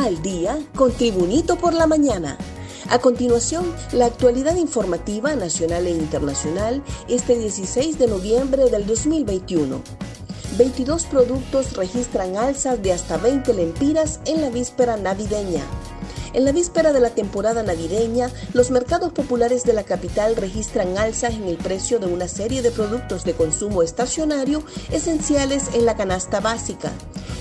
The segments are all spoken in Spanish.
Al día con Tribunito por la mañana. A continuación, la actualidad informativa nacional e internacional este 16 de noviembre del 2021. 22 productos registran alzas de hasta 20 lempiras en la víspera navideña. En la víspera de la temporada navideña, los mercados populares de la capital registran alzas en el precio de una serie de productos de consumo estacionario esenciales en la canasta básica.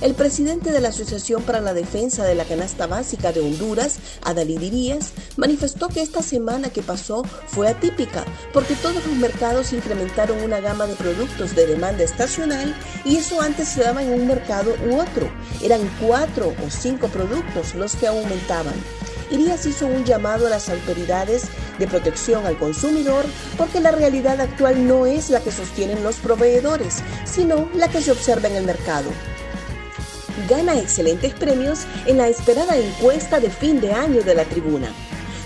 El presidente de la Asociación para la Defensa de la Canasta Básica de Honduras, Adalí Dirías, manifestó que esta semana que pasó fue atípica porque todos los mercados incrementaron una gama de productos de demanda estacional y eso antes se daba en un mercado u otro. Eran cuatro o cinco productos los que aumentaban. Irías hizo un llamado a las autoridades de protección al consumidor porque la realidad actual no es la que sostienen los proveedores, sino la que se observa en el mercado gana excelentes premios en la esperada encuesta de fin de año de la tribuna.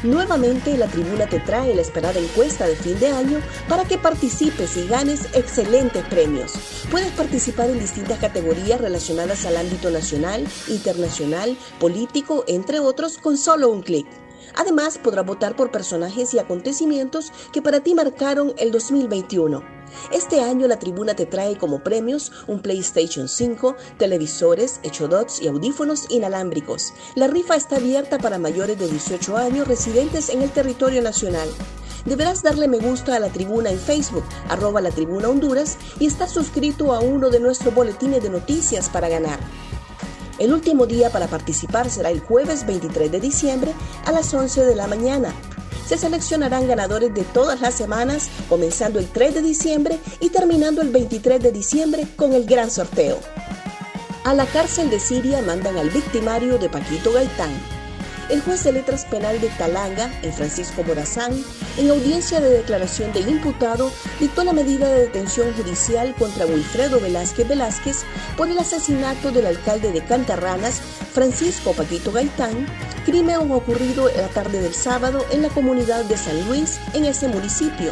Nuevamente la tribuna te trae la esperada encuesta de fin de año para que participes y ganes excelentes premios. Puedes participar en distintas categorías relacionadas al ámbito nacional, internacional, político, entre otros, con solo un clic. Además, podrás votar por personajes y acontecimientos que para ti marcaron el 2021. Este año la tribuna te trae como premios un PlayStation 5, televisores, echodots y audífonos inalámbricos. La rifa está abierta para mayores de 18 años residentes en el territorio nacional. Deberás darle me gusta a la tribuna en Facebook, arroba la tribuna Honduras, y estar suscrito a uno de nuestros boletines de noticias para ganar. El último día para participar será el jueves 23 de diciembre a las 11 de la mañana. Se seleccionarán ganadores de todas las semanas, comenzando el 3 de diciembre y terminando el 23 de diciembre con el gran sorteo. A la cárcel de Siria mandan al victimario de Paquito Gaitán. El juez de letras penal de Talanga, en Francisco Morazán, en audiencia de declaración del imputado, dictó la medida de detención judicial contra Wilfredo Velázquez Velázquez por el asesinato del alcalde de Cantarranas, Francisco Paquito Gaitán, crimen ocurrido la tarde del sábado en la comunidad de San Luis, en ese municipio.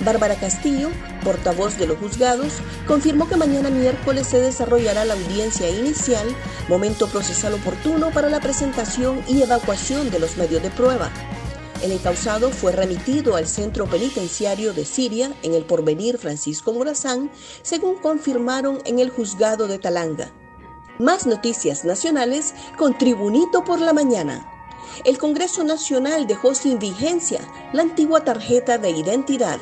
Bárbara Castillo, portavoz de los juzgados, confirmó que mañana miércoles se desarrollará la audiencia inicial, momento procesal oportuno para la presentación y evacuación de los medios de prueba. El encausado fue remitido al centro penitenciario de Siria en el porvenir Francisco Morazán, según confirmaron en el juzgado de Talanga. Más noticias nacionales con Tribunito por la mañana. El Congreso Nacional dejó sin vigencia la antigua tarjeta de identidad.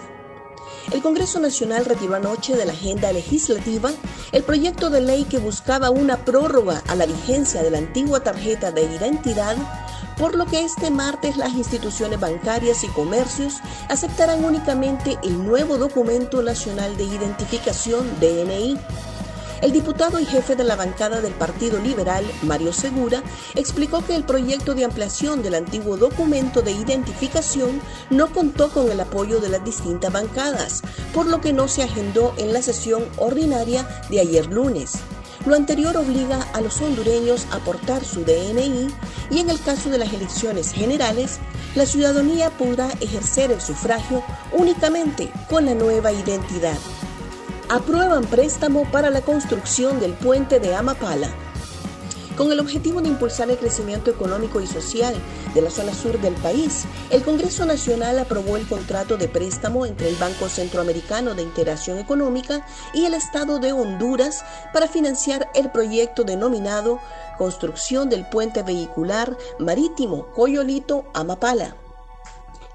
El Congreso Nacional retiró anoche de la agenda legislativa el proyecto de ley que buscaba una prórroga a la vigencia de la antigua tarjeta de identidad, por lo que este martes las instituciones bancarias y comercios aceptarán únicamente el nuevo documento nacional de identificación DNI el diputado y jefe de la bancada del Partido Liberal, Mario Segura, explicó que el proyecto de ampliación del antiguo documento de identificación no contó con el apoyo de las distintas bancadas, por lo que no se agendó en la sesión ordinaria de ayer lunes. Lo anterior obliga a los hondureños a aportar su DNI y en el caso de las elecciones generales, la ciudadanía podrá ejercer el sufragio únicamente con la nueva identidad aprueban préstamo para la construcción del puente de Amapala. Con el objetivo de impulsar el crecimiento económico y social de la zona sur del país, el Congreso Nacional aprobó el contrato de préstamo entre el Banco Centroamericano de Integración Económica y el Estado de Honduras para financiar el proyecto denominado Construcción del Puente Vehicular Marítimo Coyolito-Amapala.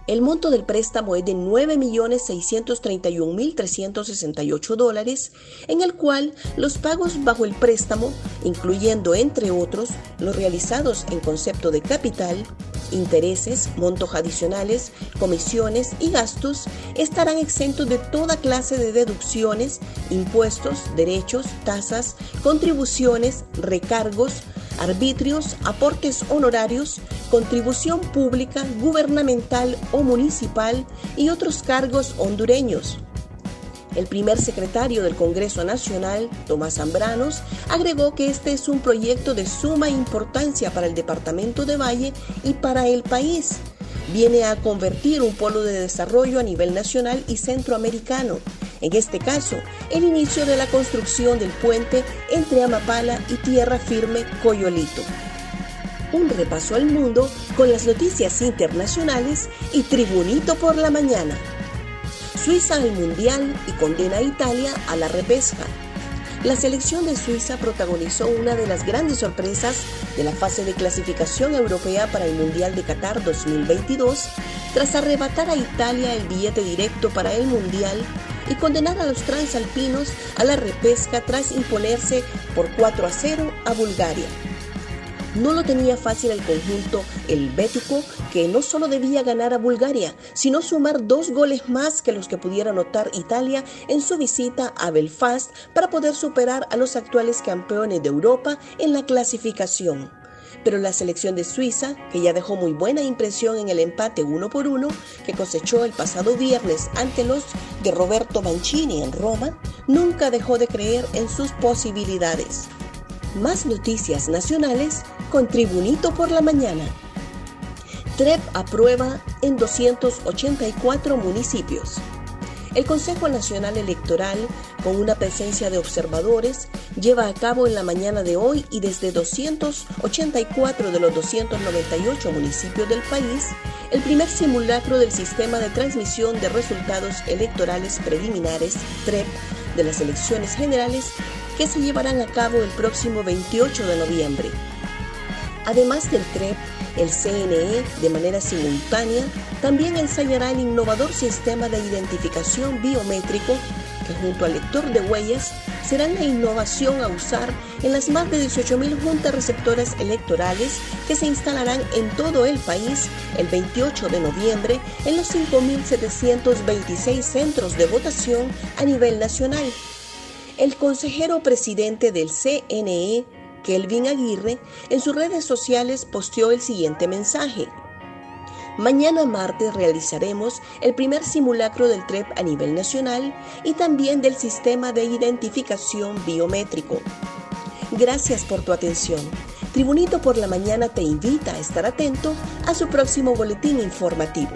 El monto del préstamo es de 9.631.368 dólares, en el cual los pagos bajo el préstamo, incluyendo entre otros los realizados en concepto de capital, intereses, montos adicionales, comisiones y gastos, estarán exentos de toda clase de deducciones, impuestos, derechos, tasas, contribuciones, recargos, arbitrios, aportes honorarios, contribución pública, gubernamental o municipal y otros cargos hondureños. El primer secretario del Congreso Nacional, Tomás Zambranos, agregó que este es un proyecto de suma importancia para el Departamento de Valle y para el país. Viene a convertir un polo de desarrollo a nivel nacional y centroamericano en este caso, el inicio de la construcción del puente entre Amapala y Tierra Firme Coyolito. Un repaso al mundo con las noticias internacionales y Tribunito por la mañana. Suiza al Mundial y condena a Italia a la repesca. La selección de Suiza protagonizó una de las grandes sorpresas de la fase de clasificación europea para el Mundial de Qatar 2022 tras arrebatar a Italia el billete directo para el Mundial y condenar a los transalpinos a la repesca tras imponerse por 4 a 0 a Bulgaria. No lo tenía fácil el conjunto helvético, que no solo debía ganar a Bulgaria, sino sumar dos goles más que los que pudiera anotar Italia en su visita a Belfast para poder superar a los actuales campeones de Europa en la clasificación pero la selección de Suiza, que ya dejó muy buena impresión en el empate uno por uno que cosechó el pasado viernes ante los de Roberto Mancini en Roma, nunca dejó de creer en sus posibilidades. Más noticias nacionales con Tribunito por la Mañana. TREP aprueba en 284 municipios. El Consejo Nacional Electoral, con una presencia de observadores, lleva a cabo en la mañana de hoy y desde 284 de los 298 municipios del país el primer simulacro del sistema de transmisión de resultados electorales preliminares, TREP, de las elecciones generales que se llevarán a cabo el próximo 28 de noviembre. Además del TREP, el CNE, de manera simultánea, también ensayará el innovador sistema de identificación biométrico que junto al lector de huellas será la innovación a usar en las más de 18.000 juntas receptoras electorales que se instalarán en todo el país el 28 de noviembre en los 5.726 centros de votación a nivel nacional. El consejero presidente del CNE, Kelvin Aguirre, en sus redes sociales posteó el siguiente mensaje. Mañana martes realizaremos el primer simulacro del TREP a nivel nacional y también del sistema de identificación biométrico. Gracias por tu atención. Tribunito por la Mañana te invita a estar atento a su próximo boletín informativo.